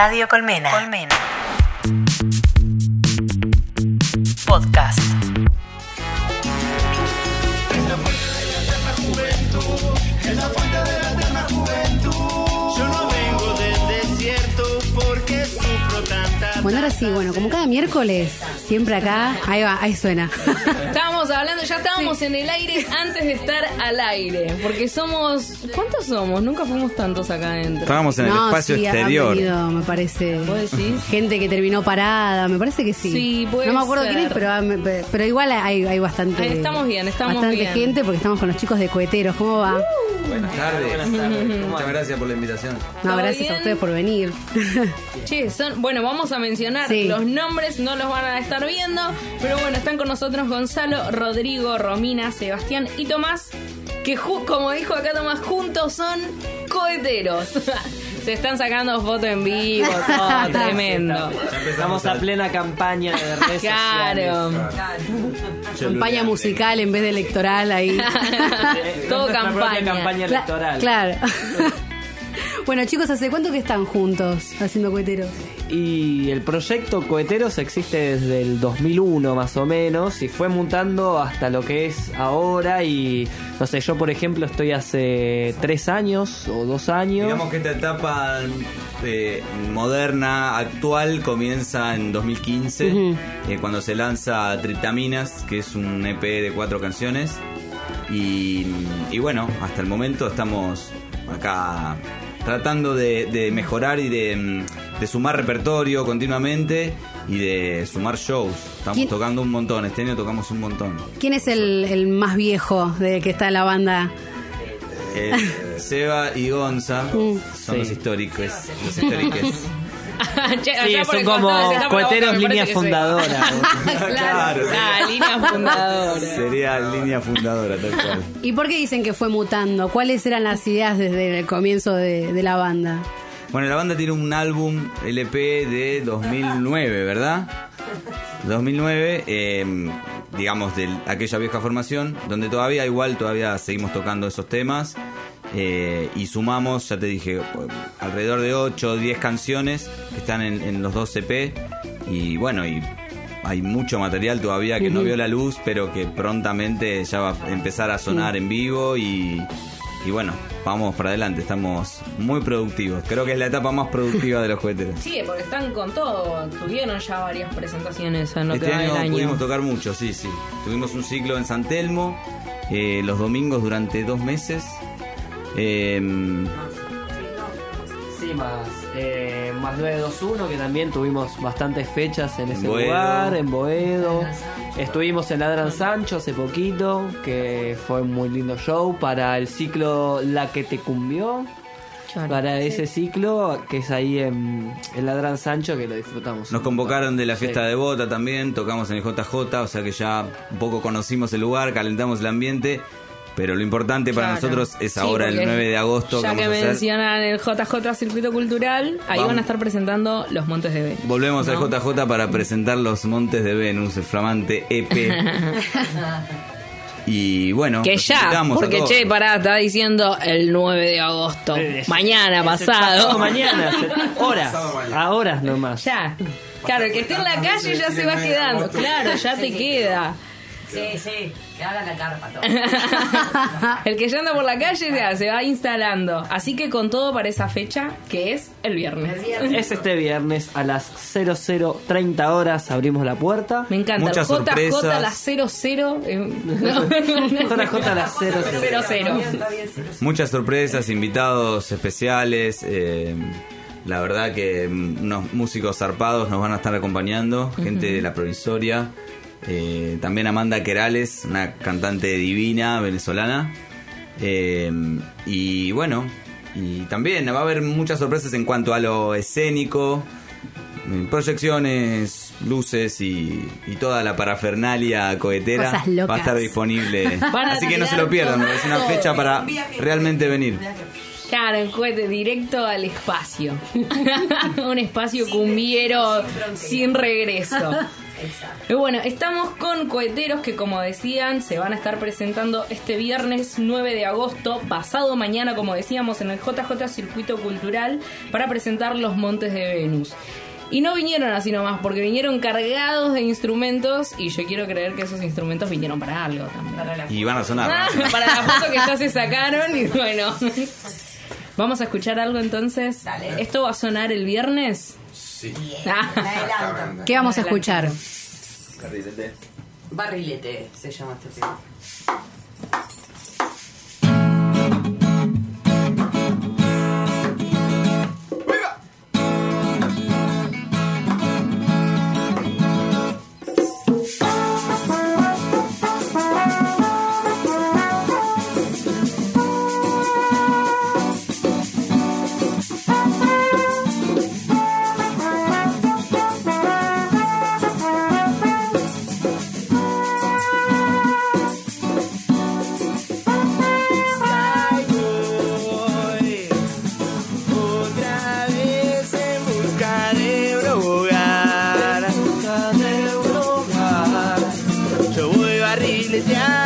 Radio Colmena. Colmena. Podcast. Yo no vengo del desierto porque sufro tanta Bueno, ahora sí, bueno, como cada miércoles, siempre acá, ahí va, ahí suena. Hablando, ya estábamos en el aire antes de estar al aire. Porque somos. ¿Cuántos somos? Nunca fuimos tantos acá adentro. Estábamos en el espacio sí, exterior. venido, me parece. ¿Vos decís? Gente que terminó parada, me parece que sí. Sí, puede No me acuerdo ser. quién es, pero, ah, pero igual hay, hay bastante. Ahí estamos bien, estamos bastante bien. gente porque estamos con los chicos de coheteros. ¿Cómo va? Buenas tardes. Muchas gracias por la invitación. No, ¿Todo gracias bien? a ustedes por venir. Che, son, bueno, vamos a mencionar Sí. los nombres, no los van a estar viendo, pero bueno, están con nosotros Gonzalo, Rodrigo, Romina, Sebastián y Tomás, que como dijo acá Tomás, juntos son coheteros. Se están sacando fotos en vivo, todo tremendo. Estamos a plena campaña de redes Claro. sociales. campaña musical en vez de electoral ahí. Todo Nuestra propia campaña. campaña electoral. Claro. bueno, chicos, ¿hace cuánto que están juntos haciendo coheteros? Y el proyecto Coheteros existe desde el 2001 más o menos y fue mutando hasta lo que es ahora y no sé, yo por ejemplo estoy hace tres años o dos años. Digamos que esta etapa eh, moderna, actual, comienza en 2015, Ujú. eh, cuando se lanza Triptaminas, que es un EP de cuatro canciones. Y, y bueno, hasta el momento estamos acá tratando de, de mejorar y de, mm, de sumar repertorio continuamente y de sumar shows. Estamos ¿Quién- tocando un montón, este año tocamos un montón. ¿Quién es el, el más viejo de que está en la banda? Eh, Seba y Gonza Mm. son Sí. los históricos. Los históricos. Che, Sí, son como coheteros línea fundadora. claro. Ah, línea fundadora. Sería línea fundadora, tal cual. ¿Y por qué dicen que fue mutando? ¿Cuáles eran las ideas desde el comienzo de, de la banda? Bueno, la banda tiene un álbum LP de 2009, ¿verdad? 2009, eh, digamos, de aquella vieja formación, donde todavía igual, todavía seguimos tocando esos temas. Eh, y sumamos, ya te dije, alrededor de 8 o 10 canciones que están en, en los dos EP. Y bueno, y hay mucho material todavía que no vio la luz, pero que prontamente ya va a empezar a sonar en vivo y, y bueno, vamos para adelante, estamos muy productivos. Creo que es la etapa más productiva de los jugueteros. Sí, porque están con todo. Tuvieron ya varias presentaciones en lo Este que va año, del año. pudimos tocar mucho, sí, sí. Tuvimos un ciclo en San Telmo, eh, los domingos durante dos meses. Eh, Sí, más, eh, más 921, que también tuvimos bastantes fechas en ese Boedo. lugar, en Boedo. Estuvimos en Ladran Sancho hace poquito, que fue un muy lindo show para el ciclo La que te cumbió. Para ese ciclo, que es ahí en, en Ladran Sancho, que lo disfrutamos. nos convocaron de la Sí. fiesta de Bota también, tocamos en el JJ, o sea que ya un poco conocimos el lugar, calentamos el ambiente. Pero lo importante para Claro. nosotros es Sí, ahora el porque 9 de agosto Ya que mencionan el JJ Circuito Cultural, ahí Vamos. van a estar presentando Los Montes de B. Volvemos ¿No? al JJ para presentar los Montes de Venus, el flamante EP. y bueno, Que ya, porque che, pará, está diciendo el 9 de agosto. Mañana, Ese pasado. mañana, horas, a horas nomás. Ya. Claro, el que esté en la calle ya se va quedando. Claro, ya te queda. Sí, sí, que hagan la carpa todo. El que ya anda por la calle ya se va instalando. Así que con todo para esa fecha, que es el viernes. Es este viernes a las 0030 horas abrimos la puerta. Me encanta. Muchas JJ sorpresas. a las 00. eh, JJ a las 00. 00. Muchas sorpresas, invitados especiales. eh, la verdad que unos músicos zarpados nos van a estar acompañando, gente de la provisoria. Eh, también Amanda Querales, una cantante divina venezolana. eh, y bueno, y también va a haber muchas sorpresas en cuanto a lo escénico, eh, proyecciones, luces y, y toda la parafernalia cohetera Cosas locas. va a estar disponible. Así que no se lo pierdan, es una fecha para realmente venir. Claro, el cohete directo al espacio. Un espacio sin cumbiero sin, regreso. Exacto. Bueno, estamos con coheteros que como decían se van a estar presentando este viernes 9 de agosto, pasado mañana como decíamos en el JJ Circuito Cultural para presentar Los Montes de Venus. Y no vinieron así nomás, porque vinieron cargados de instrumentos y yo quiero creer que esos instrumentos vinieron para algo también. Y van a sonar. Ah, para la foto que ya se sacaron y bueno. Vamos a escuchar algo entonces. Dale. ¿Esto va a sonar el viernes? Sí. Ah. ¿Qué vamos a escuchar? Barrilete. Barrilete se llama este tema. yeah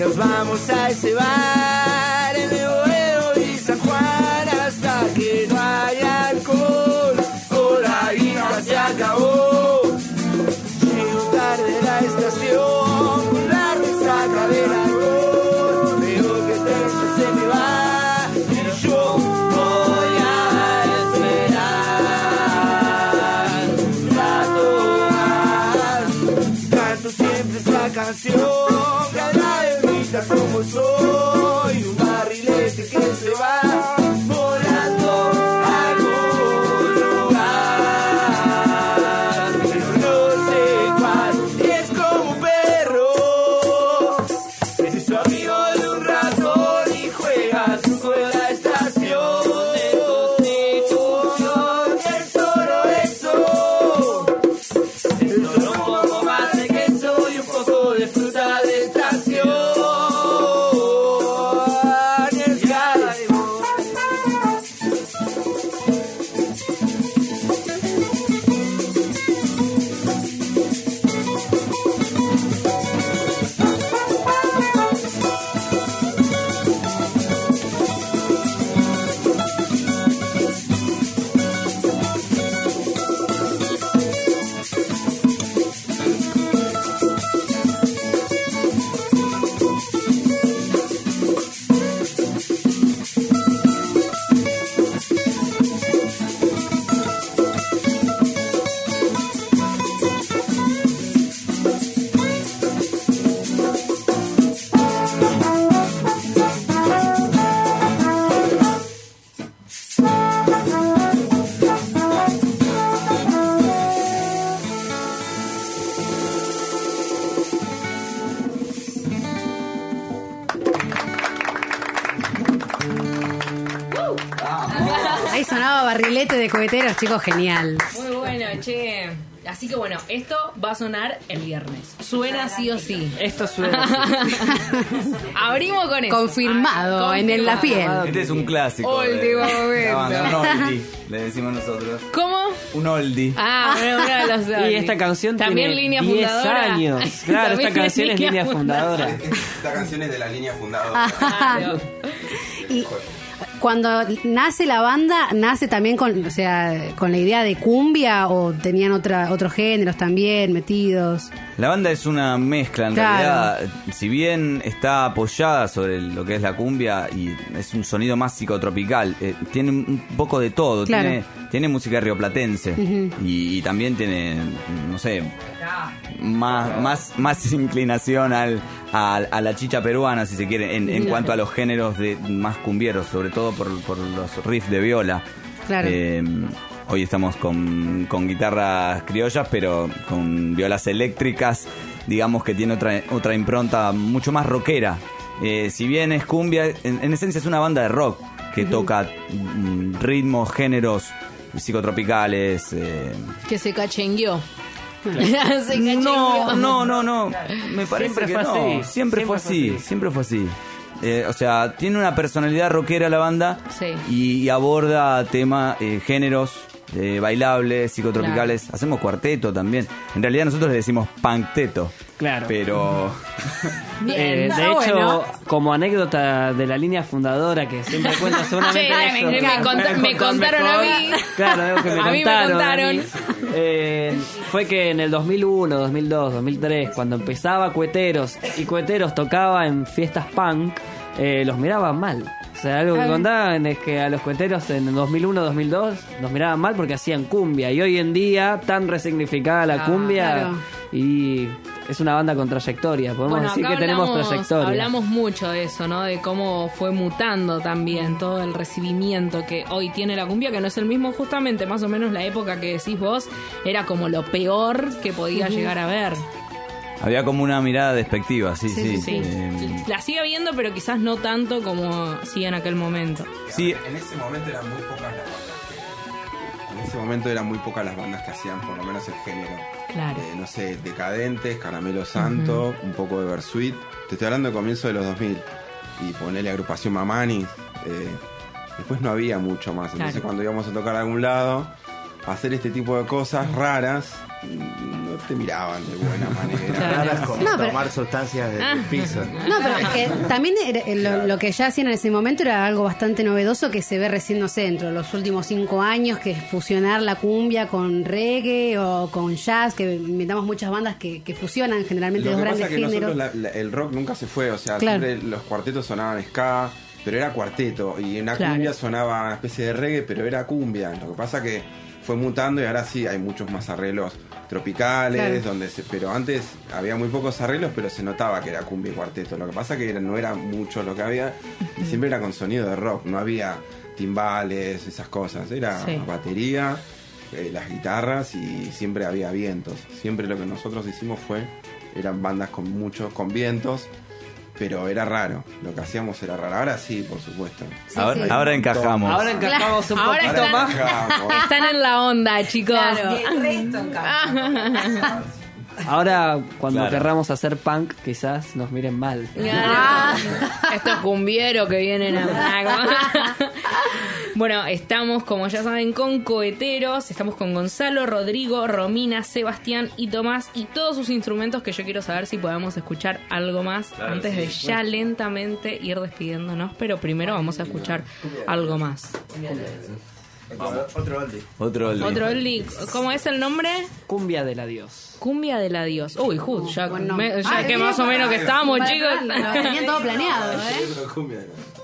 nos vamos a ese bar. Coheteros, chicos, genial. Muy bueno, che. Así que bueno, esto va a sonar el viernes. Suena sí o sí. Esto suena así. Abrimos con eso. Confirmado, en el- la piel. Este es un clásico. de- Último de momento. la banda, un oldie, le decimos nosotros. ¿Cómo? Un oldie. Ah, bueno, uno de los Y esta canción También tiene línea 10 fundadora. años. Claro, También esta canción es línea fundadora. Esta canción es de la línea fundadora. Claro. Y cuando nace la banda, nace también con, o sea, con la idea de cumbia o tenían otra, otros géneros también metidos. La banda es una mezcla, en Claro. realidad. Si bien está apoyada sobre lo que es la cumbia y es un sonido más psicotropical, eh, tiene un poco de todo. Claro. Tiene, tiene música rioplatense y, y también tiene, no sé, más, más, más inclinación al, al- a, la chicha peruana, si se quiere, en, en cuanto a los géneros de más cumbieros, sobre todo por, por los riffs de viola. Claro. Eh, hoy estamos con, con guitarras criollas, pero con violas eléctricas, digamos que tiene otra, otra impronta mucho más rockera. Eh, si bien es cumbia, en, en esencia es una banda de rock que toca mm, ritmos, géneros psicotropicales. eh, Que se cachengueó. se no, no, no, no. Me parece Siempre que fue no. así. Siempre, Siempre fue así. Siempre fue así. Eh, o sea, tiene una personalidad rockera la banda Sí. y, y aborda temas, eh, géneros eh, bailables, psicotropicales. Hacemos cuarteto también. En realidad nosotros le decimos pancteto. Claro. Pero Eh, de hecho, bueno. como anécdota de la línea fundadora que siempre cuenta seguramente Che, eso, me- me claro, cont- pueden me contar contaron a mí. Claro, algo que me A mí me contaron. contaron. a mí. Eh, fue que en el 2001, 2002, 2003, cuando empezaba Cueteros y Cueteros tocaba en fiestas punk, eh, los miraban mal. O sea, algo que contaban es que a los cueteros en 2001, 2002 nos miraban mal porque hacían cumbia. Y hoy en día, tan resignificada la Ah, cumbia, claro. y es una banda con trayectoria. Podemos Bueno, decir que tenemos trayectoria. Hablamos mucho de eso, ¿no? De cómo fue mutando también todo el recibimiento que hoy tiene la cumbia, que no es el mismo justamente, más o menos la época que decís vos, era como lo peor que podía llegar a ver. Había como una mirada despectiva, sí, sí. Sí, sí. Eh, La sigue viendo, pero quizás no tanto como sí en aquel momento. sí, En ese momento eran muy pocas las bandas que. En ese momento eran muy pocas las bandas que hacían por lo menos el género. Claro. Eh, no sé, Decadentes, Caramelo Santo, un poco de Versuit. Te estoy hablando de comienzo de los 2000. Y ponerle agrupación Mamani. eh, después no había mucho más. Entonces Claro. cuando íbamos a tocar a algún lado, hacer este tipo de cosas raras, no te miraban de buena manera. Raras como No, pero- tomar sustancias del piso. No, pero es que también era- eh, lo, lo que ya hacían en ese momento era algo bastante novedoso que se ve recién, no sé, dentro de los últimos cinco años, que es fusionar la cumbia con reggae o con jazz, que inventamos muchas bandas que, que fusionan generalmente Lo dos que grandes que géneros. nosotros la- la- el rock nunca se fue, o sea, Claro. siempre los cuartetos sonaban ska, pero era cuarteto, y una Claro. cumbia sonaba una especie de reggae, pero era cumbia. Lo que pasa que fue mutando y ahora sí hay muchos más arreglos tropicales, Claro. donde se, pero antes había muy pocos arreglos, pero se notaba que era cumbia y cuarteto. Lo que pasa que era- no era mucho lo que había, y siempre era con sonido de rock, no había timbales, esas cosas, era Sí. batería. eh, las guitarras y siempre había vientos. Siempre lo que nosotros hicimos fue, eran bandas con muchos, con vientos, pero era raro. Lo que hacíamos era raro. Ahora sí, por supuesto. ahora, sí. ahora encajamos. Ahora encajamos un Ahora poquito están- más. Encajamos. Están en la onda, chicos. Y el resto en cambio. Ahora, cuando Claro. querramos hacer punk, quizás nos miren mal. Claro. Estos cumbieros que vienen a... bueno, estamos, como ya saben, con coheteros. Estamos con Gonzalo, Rodrigo, Romina, Sebastián y Tomás. Y todos sus instrumentos que yo quiero saber si podemos escuchar algo más Claro, antes sí. de ya lentamente ir despidiéndonos. Pero primero vamos a escuchar algo más. Otro oldie. Otro oldie. Otro oldie. ¿Cómo es el nombre? Cumbia del adiós. Cumbia del adiós. Uy, Jud, ya, me- ya Ay, que más o menos que estamos, Para- chicos. Lo tenían todo planeado, ¿eh? Thank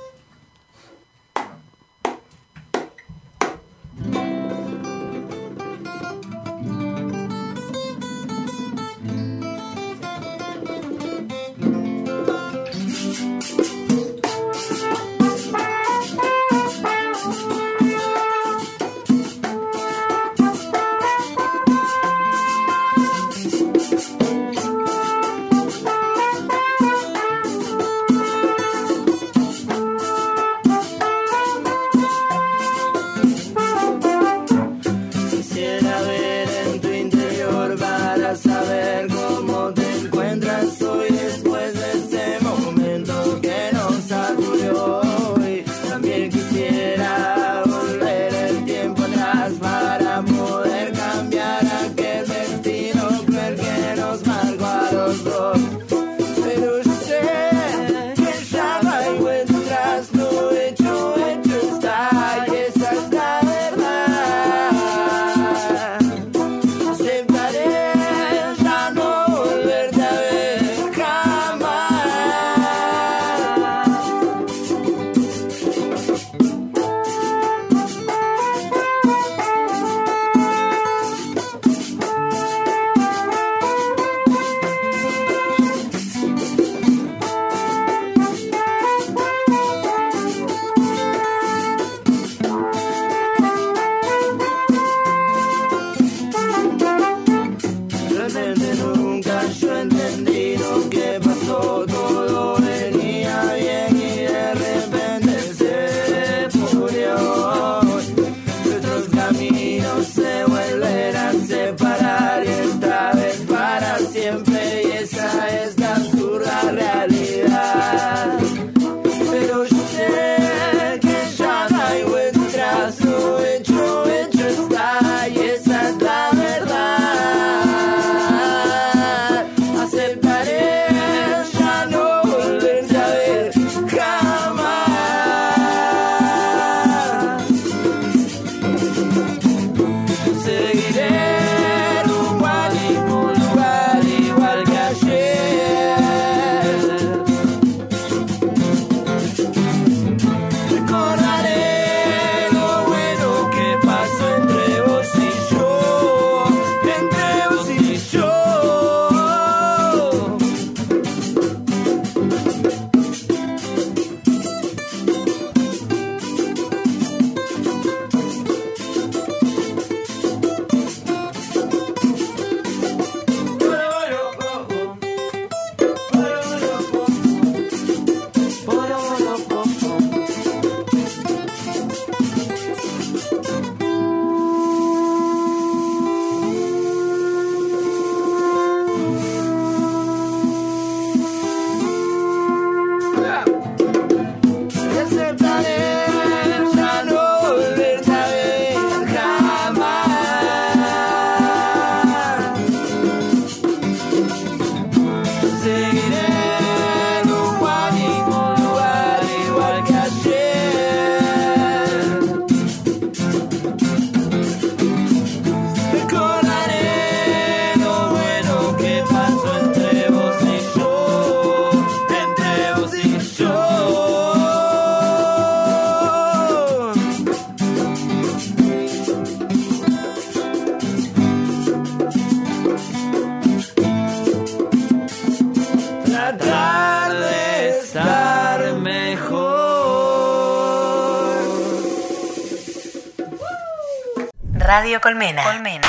Radio Colmena. Colmena.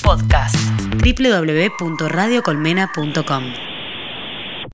Podcast. www.radiocolmena.com